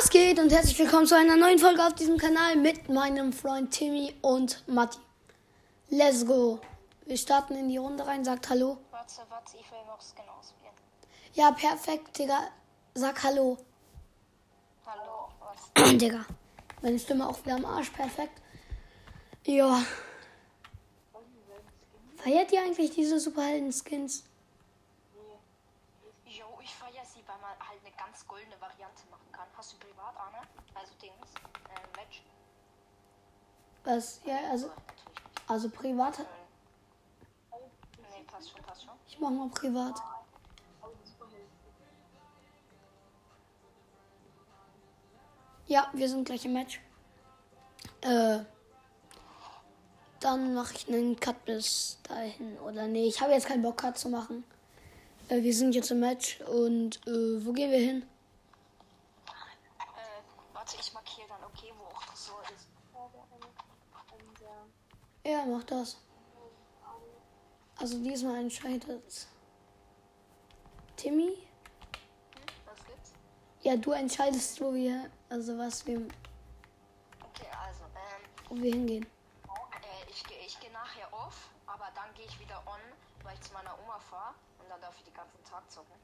Was geht und herzlich willkommen zu einer neuen Folge auf diesem Kanal mit meinem Freund Timmy und Matti. Let's go. Wir starten in die Runde rein, sagt Hallo. Warte, warte, ich will noch Skin auswählen. Ja, perfekt, Digga. Sag Hallo. Hallo, was? Digga. Meine Stimme auch wieder am Arsch, perfekt. Ja. Feiert ihr eigentlich diese Superhelden-Skins? Jo, ich feier sie, weil man halt eine ganz goldene Variante. Hast du privat, Arne? Also Dings, äh, Match? Was? Ja, also, also privat. Nee, passt schon, passt schon. Ich mach mal privat. Ja, wir sind gleich im Match. Äh, dann mache ich einen Cut bis dahin. Oder nee, ich habe jetzt keinen Bock, Cut zu machen. Äh, wir sind jetzt im Match und äh, wo gehen wir hin? Äh, warte, ich markiere dann, okay, wo auch das so ist. Ja, mach das. Also diesmal entscheidet Timmy. Hm, was gibt's? Ja, du entscheidest, wo wir, also was wir, Okay, also, ähm, wo wir hingehen. äh, ich, geh- ich gehe nachher off, aber dann gehe ich wieder on, weil ich zu meiner Oma fahre und dann darf ich den ganzen Tag zocken.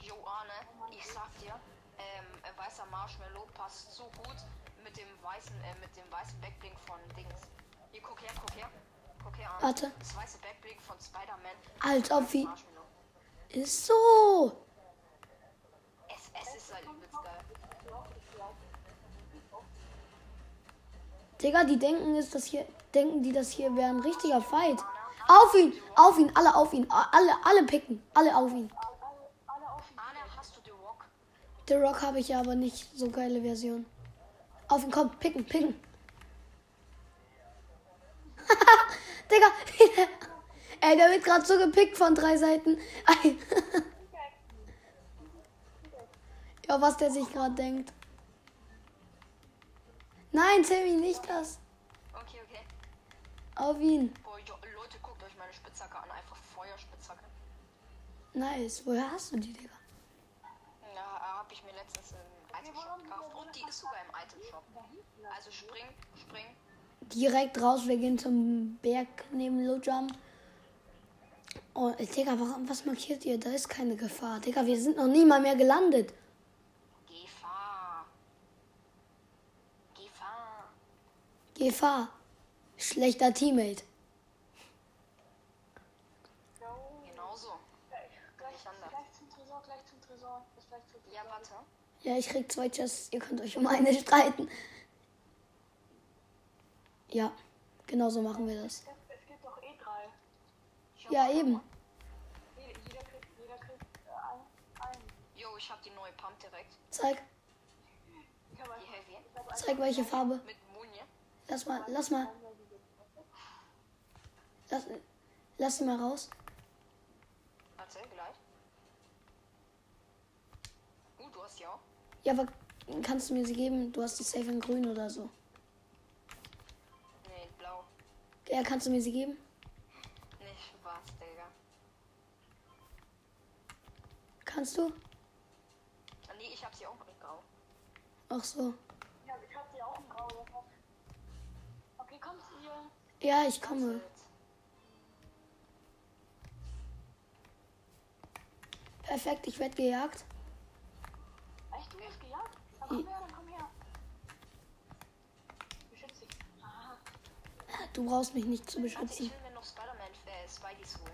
Jo, Arne, ich sag dir, ähm, äh, weißer Marshmallow passt so gut mit dem weißen, äh, mit dem weißen Backblink von Dings. Hier, guck her, guck her. Guck her, Arne. Warte. Das weiße Backblink von Spider-Man. Als ob wie. Ist so. Es, es ist halt übelst geil. Digga, die denken ist das hier, denken die, das hier wäre ein richtiger Fight. Auf ihn, auf ihn, alle auf ihn, alle, alle picken, alle auf ihn. The Rock habe ich ja aber nicht so geile Version. Auf ihn, komm, picken, picken. Digga, ey, der wird gerade so gepickt von drei Seiten. Ja, was der sich gerade denkt. Nein, Timmy, nicht das. Okay, okay. Auf ihn. Boah, Leute, guckt euch meine Spitzhacke an. Einfach Feuerspitzhacke. Nice. Woher hast du die, Digga? Ja, habe ich mir letztens im Itemshop gekauft. Und die ist sogar im Itemshop. Also spring, spring. direkt raus. Wir gehen zum Berg neben Lojam. Oh, Digga, warum, was markiert ihr? Da ist keine Gefahr. Digga, wir sind noch nie mal mehr gelandet. Gefahr. Gefahr. Gefahr. Schlechter Teammate. Genauso. Nicht anders. Gleich zum Tresor, gleich zum Tresor. Bis gleich zum Tresor. Ja, warte. Ja, ich krieg zwei Chests. Ihr könnt euch um eine streiten. Ja, genau so machen wir das. Es gibt- doch eh drei. Ja, eben. Jeder, kriegt, jeder kriegt äh, ein, ein. Jo, ich habe die neue Pump direkt. Zeig, zeig welche Farbe. Mit Munje. Lass mal, lass mal. Lass, lass sie mal raus. Warte, gleich. Uh, du hast die auch. Ja, aber kannst du mir sie geben? Du hast die safe in grün oder so. Nee, blau. Ja, kannst du mir sie geben? Nicht Spaß, Digga. Kannst du? Nee, ich hab sie auch in grau. Ach so. Ja, ich habe die auch im Grau. Okay, kommt ihr. Ja, ich komme. Perfekt, ich werde gejagt. Echt, du wirst gejagt? Dann komm her, komm her. Beschütze dich. Aha. Du brauchst mich nicht zu Warte, ich beschützen. will mir noch Spider-Man, äh, Spideys holen.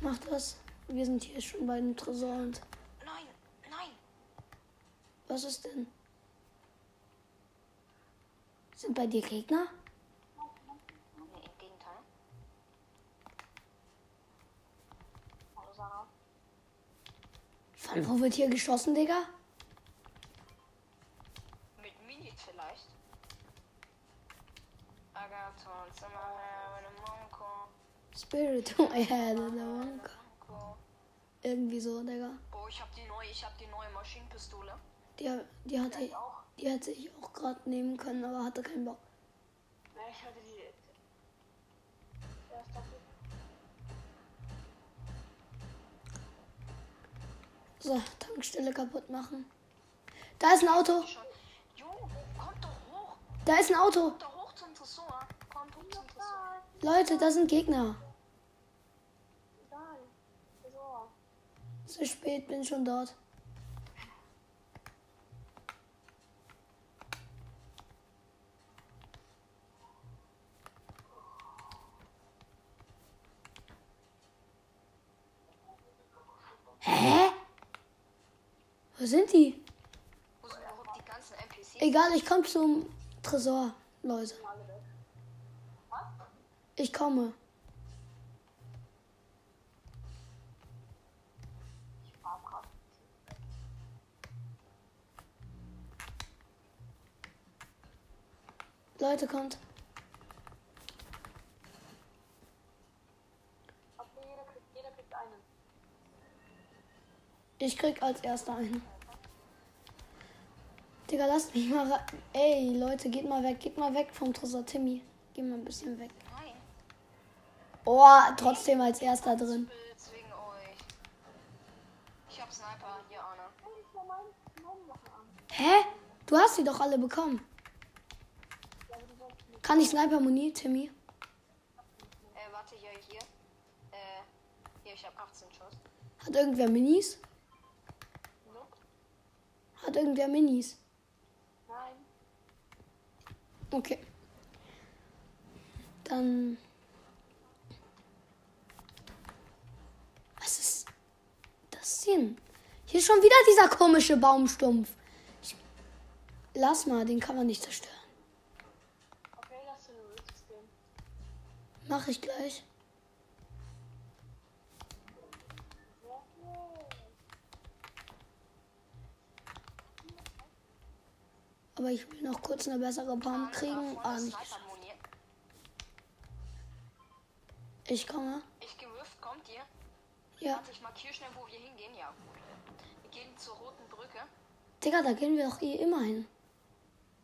Mach das. Wir sind hier schon bei dem Tresor und. Nein, nein. Was ist denn? Sind bei dir Gegner? Nee, im Gegenteil. Hallo, Sarah. Von wo wird hier geschossen, Digga? Spirit, oh yeah, the one. Monko. Irgendwie so, Digga. Boah, ich hab die neue, ich hab die neue Maschinenpistole. Die, die, hatte, die hätte ich auch gerade nehmen können, aber hatte keinen Bock. Ja, ich hatte die. So, Tankstelle kaputt machen. Da ist ein Auto. Da ist ein Auto. Leute, da sind Gegner. Zu spät, bin schon dort. Hä? Wo sind die? Wo sind überhaupt die ganzen NPCs? Egal, ich komme zum Tresor, Leute. Ich komme. Leute, kommt. Ich krieg als erster einen. Digga, lasst mich mal ra- Ey, Leute, geht mal weg. Geht mal weg vom Tresor Timmy. Geh mal ein bisschen weg. Oh, trotzdem als erster drin. Hä? Du hast sie doch alle bekommen. Kann ich Sniper Muni, Timmy? Äh, warte, hier, hier. Äh, hier, ich hab 18 Schuss. Hat irgendwer Minis? Hat irgendwer Minis? Nein. Okay. Dann. Was ist das denn? Hier ist schon wieder dieser komische Baumstumpf. Ich, lass mal, den kann man nicht zerstören. Okay, lass den System. Mach ich gleich. Aber ich will noch kurz eine bessere Baum kriegen. Ah, nicht. Ich komme. Ich gewürft, kommt ihr? Ja. Warte, ich markiere schnell, wo wir hingehen. Ja. Wir gehen zur roten Brücke. Digga, da gehen wir doch eh immer hin.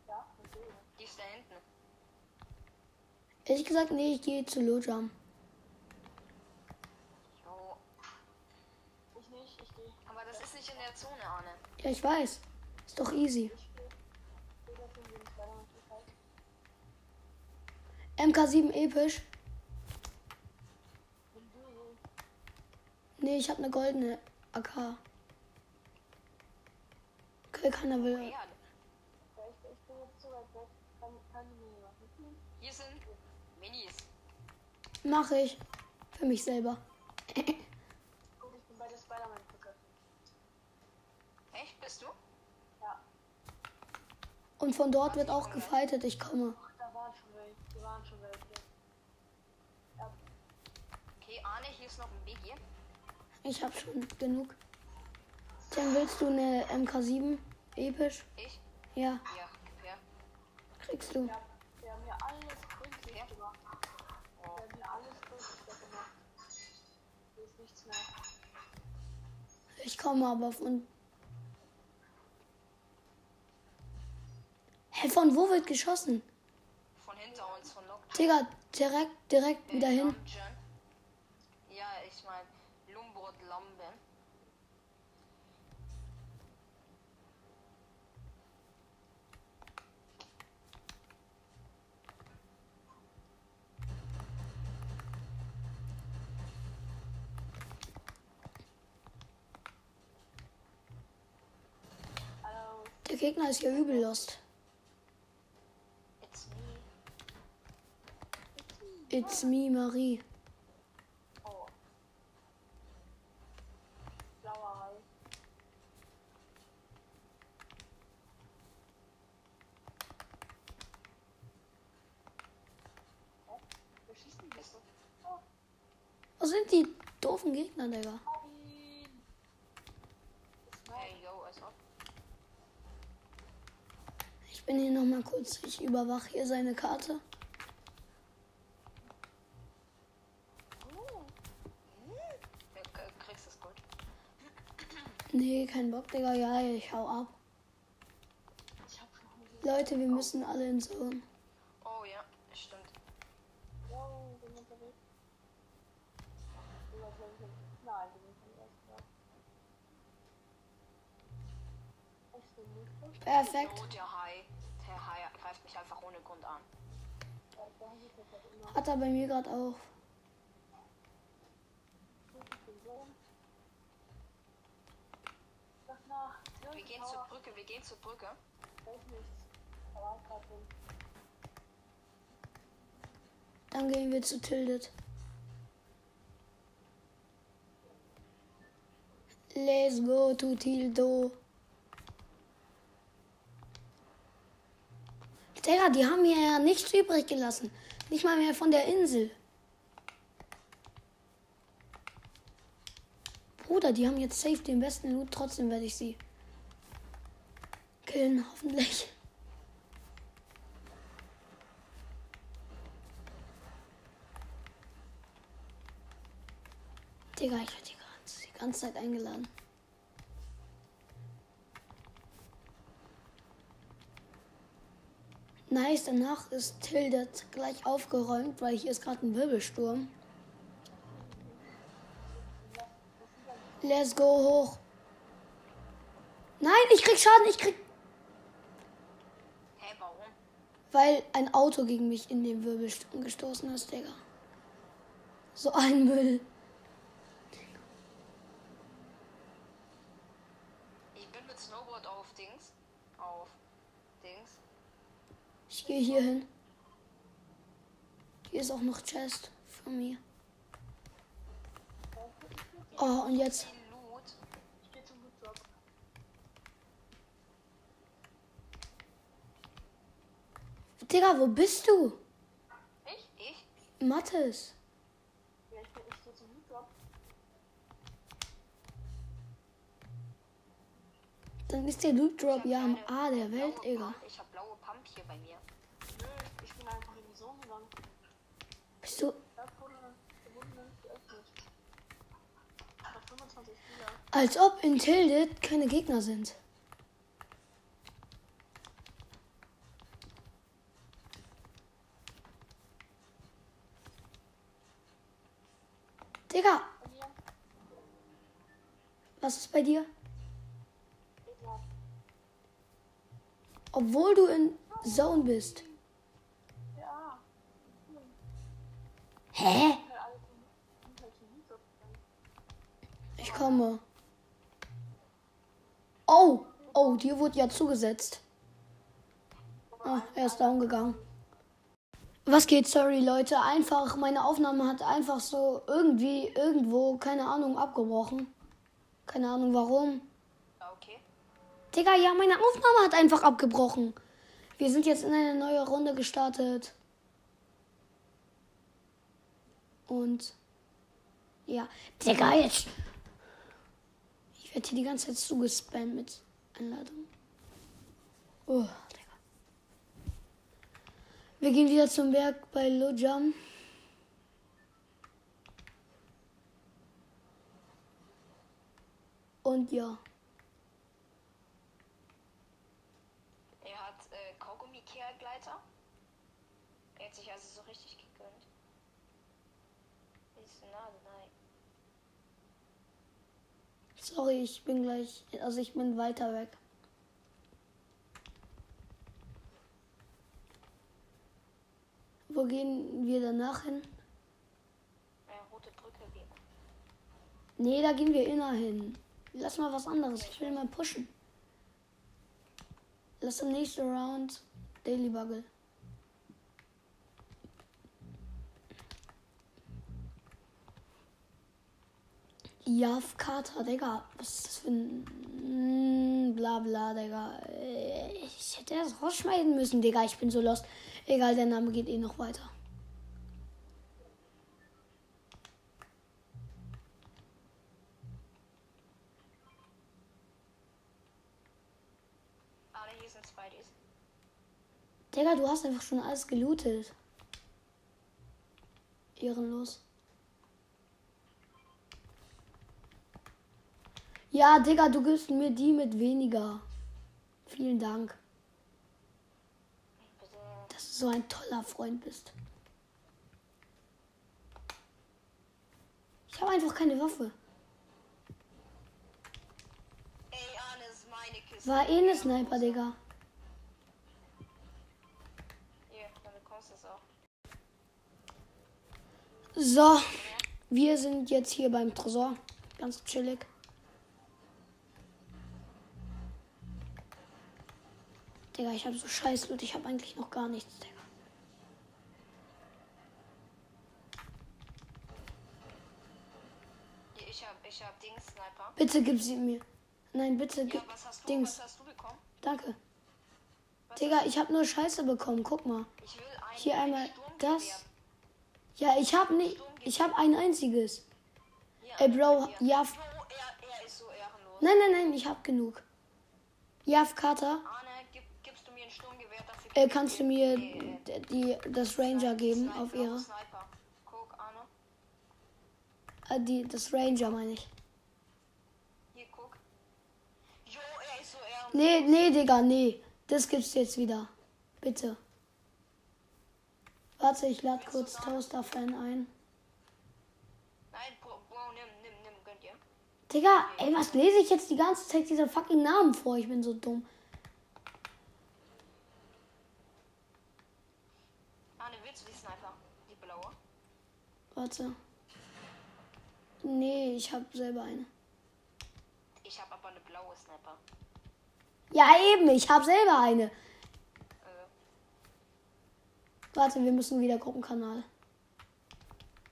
Ja. Die ist da hinten. Ehrlich gesagt, nee, ich gehe zu Lojam. Jo. Ich nicht, ich gehe. Aber das ist nicht in der Zone, Arne. Ja, ich weiß. Ist doch easy. Halt. MK7 episch. Wenn du Nee, ich habe eine goldene AK. Okay, keiner will. Ja, Ja, ich, ich bin jetzt zu weit weg. Kann, kann ich mir was mitnehmen? hier sind Minis. Mache ich. Für mich selber. Gut, ich bin bei der Spider-Man-Brücke. Echt, bist du? Ja. Und von dort wird auch gefightet. Ich komme. Ach, da waren schon welche. Die waren schon welche. Ja, Okay, Arne, hier ist noch ein Weg hier. Ich habe schon genug. Dann willst du eine MK7 episch? Ich? Ja, Ja, her. kriegst du. ja, wir haben mir alles gründlich Ja. gemacht. Wir haben mir alles gründlich gemacht. Hier ist nichts mehr. Ich komme aber von. Hä, von wo wird geschossen? Von hinter uns, von Lock. Digga, direkt, direkt wieder hin. Dungeon. Ja, ich mein Lumbrot Lamben. Hallo. Der Gegner ist ja übel lost. It's me. It's me, Marie. Oh. Blauer Hai. Hä? Wer schießt denn hier so? Oh, Wo sind die doofen Gegner, Digga? hab ihn! Ist mein. Hey, yo, also. Ich bin hier nochmal kurz. Ich überwache hier seine Karte. Oh, Ja. Nee, kein Bock, Digga. Ja, ich hau ab. ich hab schon. Leute, wir müssen alle in Zone. Oh ja, stimmt. Wow, bin unterwegs. Nein, nicht erst mal. Perfekt. Greift mich einfach ohne Grund an. Hat er bei mir gerade auch. Wir gehen zur Brücke, wir gehen zur Brücke. Dann gehen wir zu Tildet. Let's go to Tildo. Digga, die haben hier ja nichts übrig gelassen. Nicht mal mehr von der Insel. Bruder, die haben jetzt safe den besten Loot. Trotzdem werde ich sie killen, hoffentlich. Digga, ich werde die ganze, die ganze Zeit eingeladen. Nice, danach ist Tildet gleich aufgeräumt, weil hier ist gerade ein Wirbelsturm. Let's go hoch. Nein, ich krieg Schaden, ich krieg. Hä, warum? Weil ein Auto gegen mich in den Wirbelsturm gestoßen ist, Digga. So ein Müll. Ich bin mit Snowboard auf Dings. Auf Dings. Ich gehe hier hin. Hier ist auch noch Chest von mir. Oh, und jetzt. Loot. Digga, wo bist du? Ich? Ich? Mattes. Ja, ich, bin- ich geh zum Loot-Drop. Dann ist der Loot Drop ja am A der Welt, Digga. Ich hab blaue Pump hier bei mir. Hab 25 Spieler. Als ob in Tildet keine Gegner sind. Digga, was ist bei dir? Obwohl du in Zone bist. Hä? Ich komme. Oh, oh, dir wurde ja zugesetzt. Ah, er ist down gegangen. Was geht, sorry Leute, einfach, meine Aufnahme hat einfach so irgendwie, irgendwo, keine Ahnung, abgebrochen. Keine Ahnung warum. Okay. Digga, ja, meine Aufnahme hat einfach abgebrochen. Wir sind jetzt in eine neue Runde gestartet. Und ja, Digga, jetzt. Ich werde hier die ganze Zeit zugespammt mit Einladungen. Oh, Digga. Wir gehen wieder zum Berg bei Lojam. Und ja. Er hat äh, Kaugummi-Kehrgleiter. Er hat sich also so richtig gegönnt. Ist nah, nein. Sorry, ich bin gleich, also ich bin weiter weg. Wo gehen wir danach hin? Äh, rote Brücke gehen. Nee, da gehen wir inner hin. Lass mal was anderes. Ich will mal pushen. Lass im nächsten Round Daily Buggle. Jav Carter, Digga. Was ist das für ein. Mm, Bla bla, Digga. Äh, Ich hätte das rausschneiden müssen, Digga. Ich bin so lost. Egal, der Name geht eh noch weiter. Spideys. Digga, du hast einfach schon alles gelootet. Ehrenlos. Ja, Digga, du gibst mir die mit weniger. Vielen Dank, dass du so ein toller Freund bist. Ich habe einfach keine Waffe. War eh ne Sniper, Digga. So, wir sind jetzt hier beim Tresor. Ganz chillig. Digga, ich habe so scheiß Loot. Ich habe eigentlich noch gar nichts, Digga. Ich hab, ich hab Dings Sniper. Bitte gib sie mir. Nein, bitte Ja, gib. was hast du? Dings. Was hast du bekommen? Danke. Was Digga, ich habe nur Scheiße bekommen. Guck mal. Hier ein einmal das. Ja, ich habe nicht. Ich habe ein einziges. Hier, Ey, Bro, ja. Ist so. Nein, nein, nein, ich habe genug. Jav Carter, Arne, äh, kannst du mir Nee, d- die, das Ranger geben auf ihre? Äh, die, das Ranger meine ich. Nee, nee, Digga, nee. Das gibt's jetzt wieder. Bitte. Warte, ich lade kurz Toaster-Fan ein. Nein, Bro, nimm, nimm, nimm, gönnt ihr. Digga, ey, was lese ich jetzt die ganze Zeit diese fucking Namen vor? Ich bin so dumm. Arne, willst du die Sniper? Die blaue? Warte. Nee, ich habe selber eine. Ich habe aber eine blaue Sniper. Ja, eben, ich habe selber eine. Äh, Warte, wir müssen wieder Gruppenkanal.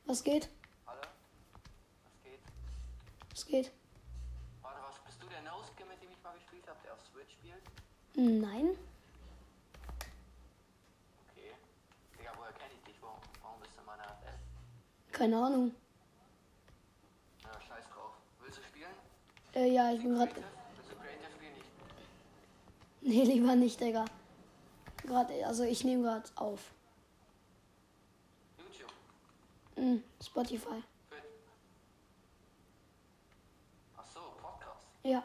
Was geht? Hallo? Was geht? Was geht? Warte, was bist du der Noske, mit dem ich mal gespielt habe, der auf Switch spielt? Nein. Okay. Digga, woher kenne ich dich? Warum, warum bist du in meiner FS? Keine Ahnung. Ja, scheiß drauf. Willst du spielen? Äh, ja, ich bin gerade. Nee, lieber nicht, Digga. Gerade, also ich nehme gerade auf. YouTube. Hm, Spotify. Fit. Ach so, Podcast. Ja,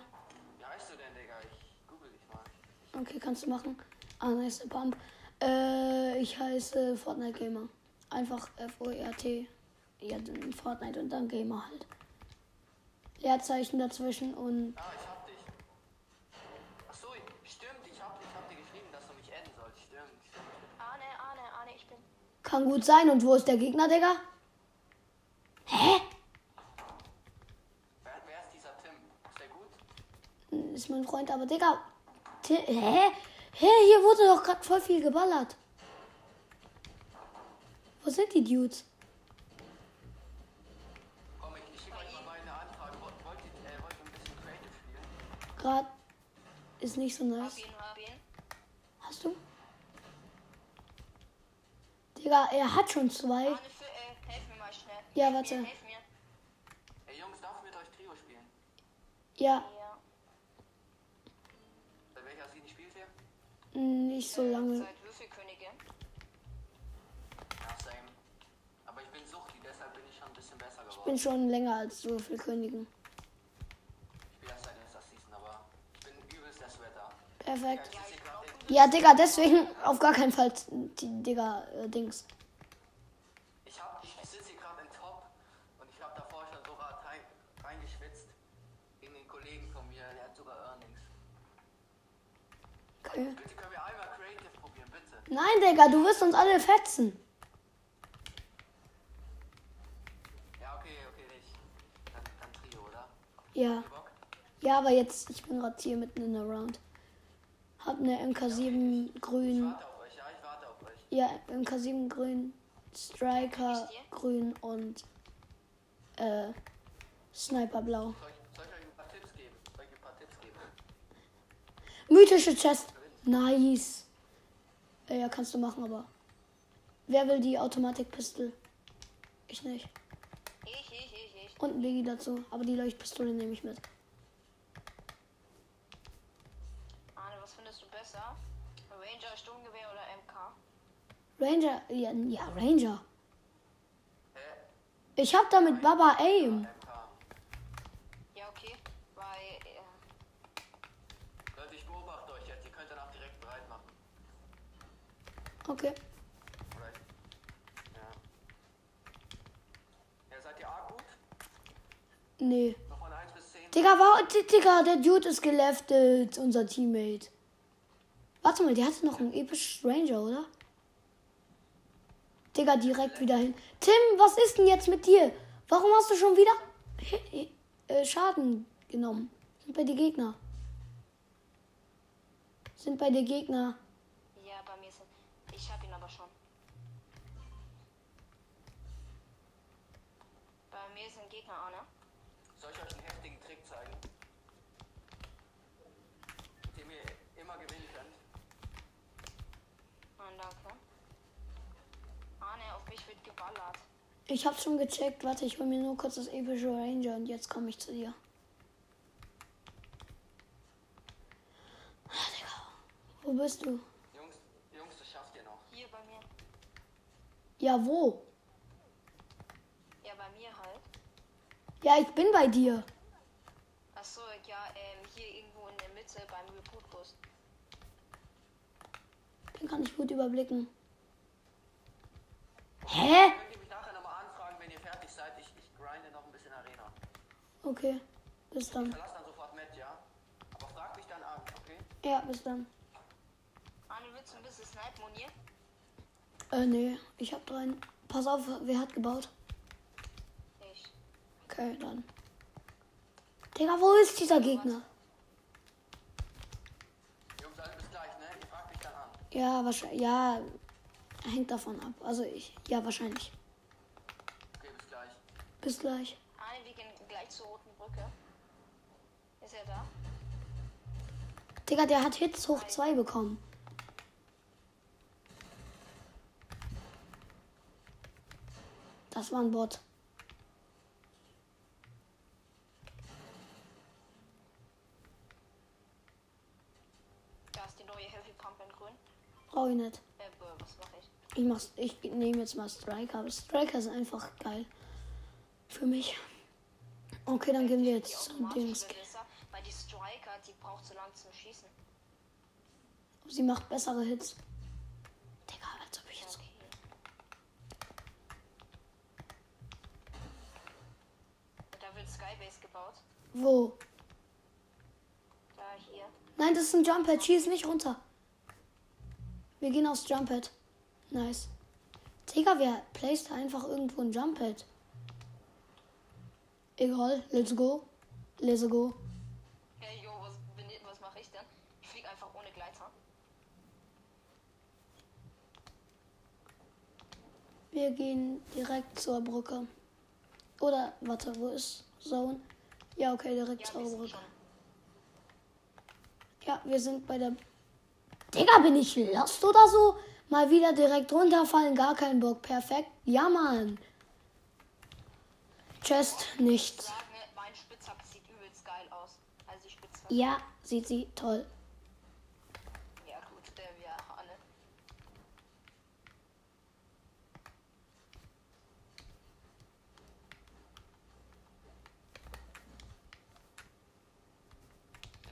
Wie heißt du denn, Digga? Ich google dich mal. okay, kannst du machen. Ah, nice Pump. Äh, ich heiße Fortnite Gamer. Einfach F-O-R-T. Ja, dann Fortnite und dann Gamer halt. Leerzeichen dazwischen und. Ah, ich hab dich. Ach so, stimmt. Ich hab, ich hab dir geschrieben, dass du mich adden sollst. Stimmt, stimmt. Arne, Arne, Arne, ich bin. Kann gut sein. Und wo ist der Gegner, Digga? Hä? Wer, wer ist dieser Tim? Ist der gut? Ist mein Freund, aber Digga. Ti- Hä? Hä, hier wurde doch gerade voll viel geballert. Wo sind die Dudes? Gerade ist nicht so nice. Hab ihn, hab ihn. Hast du? Digga, er hat schon zwei. Äh, helf mir mal schnell. Ja, warte. Mir, helf mir. Ey Jungs, darf ich mit euch Trio spielen? Ja. Seit welcher Season spielt ihr? nicht so lange. Seit Würfelkönigin. Ja, same. Aber ich bin Suchti, deshalb bin ich schon ein bisschen besser Ich geworden. bin schon länger als Würfelkönigen. Ich spiele erst seit erster Season, aber ich bin übelst der Sweater. Perfekt. Ja, ich Digga, deswegen auf gar keinen Fall die Digga äh, Dings. Ich, hab, ich sitze hier gerade in Top und ich habe davor schon so hart rein, reingeschwitzt. Gegen den Kollegen von mir, der hat sogar Earnings. Okay. Bitte können wir einmal Creative probieren, bitte. Nein, Digga, du wirst uns alle fetzen. Ja, okay, okay, nicht. Dann, dann Trio, oder? Ja. Ja, aber jetzt, ich bin gerade hier mitten in der Round. Hab eine MK7 Ich grün. ja, ich warte auf euch. Ja, MK7 grün, Striker grün und äh, Sniper blau. Soll ich, soll ich euch ein paar Tipps geben? Soll ich ein paar Tipps geben? Mythische Chest. Nice. Ja, kannst du machen, aber. Wer will die Automatikpistole? Ich nicht. Ich, ich, ich, ich. Und ein Biggie dazu. Aber die Leuchtpistole nehme ich mit. Arne, was findest du besser? Ranger, Sturmgewehr oder MK? Ranger. Ja, ja Ranger. Hä? Ich hab damit Baba Aim. Ja, okay. Weil, äh, Leute, ich beobachte euch jetzt. Ihr könnt danach direkt bereit machen. Okay. Ja. Ja, seid ihr A gut? Nee. Noch von 1 bis 10. Digga, war, Digga, der Dude ist geleftet, unser Teammate. Warte mal, der hatte noch einen epischen Ranger, oder? Digga, direkt wieder hin. Tim, was ist denn jetzt mit dir? Warum hast du schon wieder äh, Schaden genommen? Sind bei dir Gegner? Sind bei dir Gegner? Ja, bei mir sind. Ich hab ihn aber schon. Bei mir sind Gegner, Anna. Soll ich euch einen heftigen Trick zeigen? Den ihr immer gewinnen könnt. Nein, danke. Arne, auf mich wird geballert. Ich hab's schon gecheckt. Warte, ich hol mir nur kurz das epische Ranger und jetzt komme ich zu dir. Ah, Digga. Wo bist du? Jungs, Jungs, das schafft ihr noch. Hier bei mir. Ja, wo? Ja, bei mir halt. Ja, ich bin bei dir. Achso, ja, ähm, hier irgendwo in der Mitte beim Reboot-Bus. Den kann ich gut überblicken. Hä? Könnt ihr mich nachher nochmal anfragen, wenn ihr fertig seid? Ich, ich grinde noch ein bisschen Arena. Okay, bis dann. Verlass dann sofort mit, ja? Aber frag mich dann an, okay? Ja, bis dann. Arne, willst du ein bisschen Snipe monier? Äh, nee, ich hab drei. Pass auf, wer hat gebaut? Ich. Okay, dann. Digga, wo ist dieser Gegner? Jungs, alle bis gleich, ne? Ihr fragt mich dann an. Ja, wahrscheinlich. Ja, hängt davon ab. Also ich. Ja, wahrscheinlich. Okay, bis gleich. Bis gleich. Arne, wir gehen gleich zur roten Brücke. Ist er da? Digga, der hat Hits hoch 2 bekommen. Das war ein Bot. Da ist die neue Heavy Pump in grün. Brauch ich nicht. Äh, was mache ich? Ich ich nehme jetzt mal Striker. Aber Striker ist einfach geil. Für mich. Okay, dann gehen wir jetzt zu automatische Dings. weil die Striker, die braucht so lang zum Schießen. Sie macht bessere Hits. Digga, als ob ich jetzt. Okay. Da wird Skybase gebaut. Wo? Da hier. Nein, das ist ein Jumppad. Schieß nicht runter. Wir gehen aufs Jumppad. Nice. Digga, wer placed einfach irgendwo ein Jumppad? Egal, let's go. Let's go. Hey, yo, was, was mache ich denn? Ich fliege einfach ohne Gleiter. Wir gehen direkt zur Brücke. Oder, warte, wo ist Zone? Ja, okay, direkt Ja, zur Brücke. schon. Ja, wir sind bei der. Digga, bin ich lost oder so? Mal wieder direkt runterfallen, gar keinen Bock. Perfekt. Ja, Mann. Chest, Ich nichts. Also. Ja, sieht sie toll. Ja, gut, der wir alle.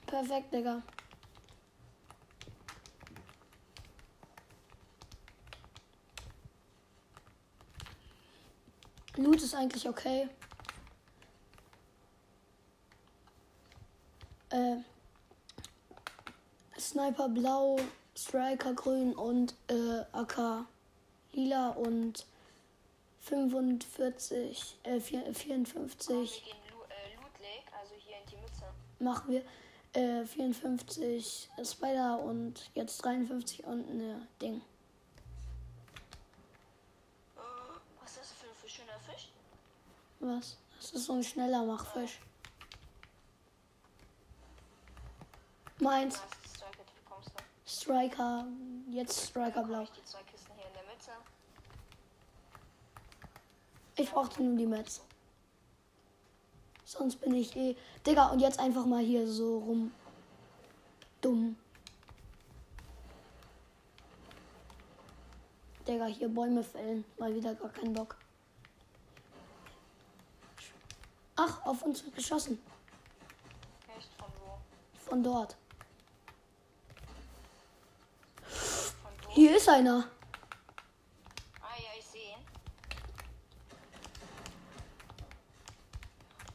Perfekt, Digga. Loot ist eigentlich okay. Äh, Sniper blau, Striker grün und äh, AK lila und 45, äh, vier- Wir 54 gehen Lu äh, also hier in die Mitte. machen wir äh, 54 Spider und jetzt 53 und ne Ding. Was ist das für ein für schöner Fisch? Was? Das ist so ein schneller Machfisch. Meins, Striker, jetzt Striker blau. ich brauchte nur die Mets. Sonst bin ich eh. Digga, und jetzt einfach mal hier so rum. Dumm. Digga, hier Bäume fällen. Mal wieder gar keinen Bock. Ach, auf uns wird geschossen. Echt? Von wo? Von dort. Von wo? Hier ist einer. Ah ja, ich sehe ihn.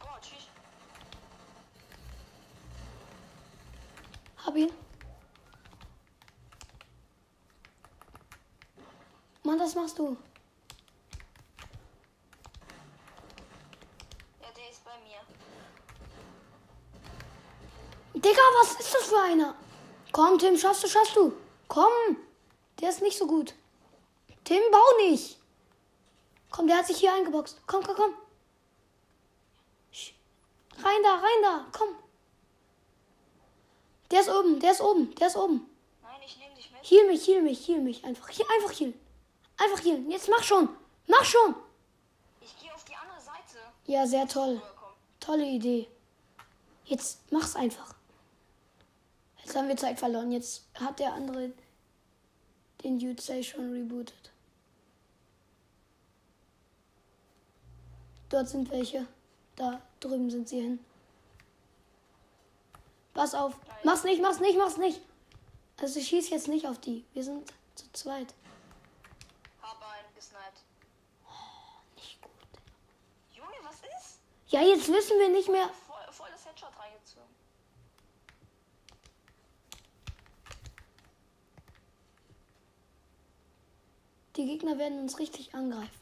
Oh, tschüss. Hab ihn. Mann, das machst du. Tim, schaffst du, schaffst du. Komm. Der ist nicht so gut. Tim, bau nicht. Komm, der hat sich hier eingeboxt. Komm, komm, komm. Rein da, rein da. Komm. Der ist oben, der ist oben, der ist oben. Nein, ich nehme dich mit. Heal mich, heal mich, heal mich. Einfach, hier, einfach heal. Einfach heal. Jetzt mach schon. Mach schon. Ich gehe auf die andere Seite. Ja, sehr toll. Tolle Idee. Jetzt mach's einfach. Jetzt haben wir Zeit verloren. Jetzt hat der andere den Say schon rebootet. Dort sind welche. Da drüben sind sie hin. Pass auf. Mach's nicht, mach's nicht, mach's nicht. Also ich schieß jetzt nicht auf die. Wir sind zu zweit. Hab einen gesniped. Nicht gut. Junge, was ist? Ja, jetzt wissen wir nicht mehr. Voll, voll das Headshot reingezogen. Die Gegner werden uns richtig angreifen.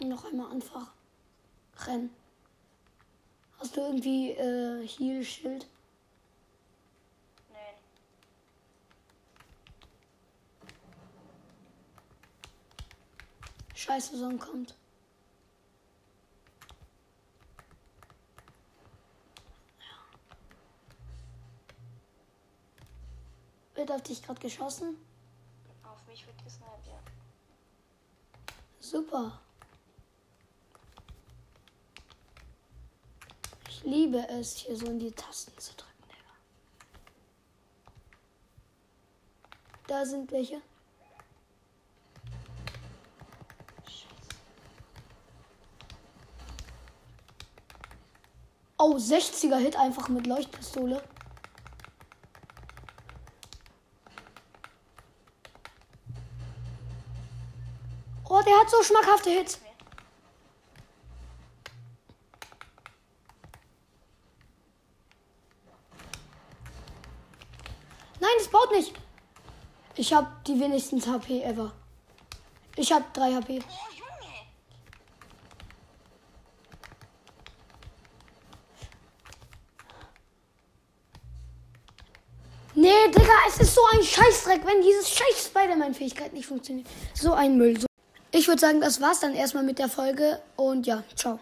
Noch einmal einfach rennen. Hast du irgendwie äh, Heal-Schild? Nein. Scheiße, Sonne kommt. Wird auf dich gerade geschossen? Auf mich wird gesniped, ja. Super. Ich liebe es, hier so in die Tasten zu drücken, Digga. Da sind welche. Oh, 60er Hit einfach mit Leuchtpistole. Hat so schmackhafte Hits. Nein, es baut nicht. Ich habe die wenigsten HP ever. Ich habe 3 HP. Nee, Digga, es ist so ein Scheißdreck, wenn dieses scheiß Spider-Man-Fähigkeit nicht funktioniert. So ein Müll. So. Ich würde sagen, das war's dann erstmal mit der Folge und ja, ciao.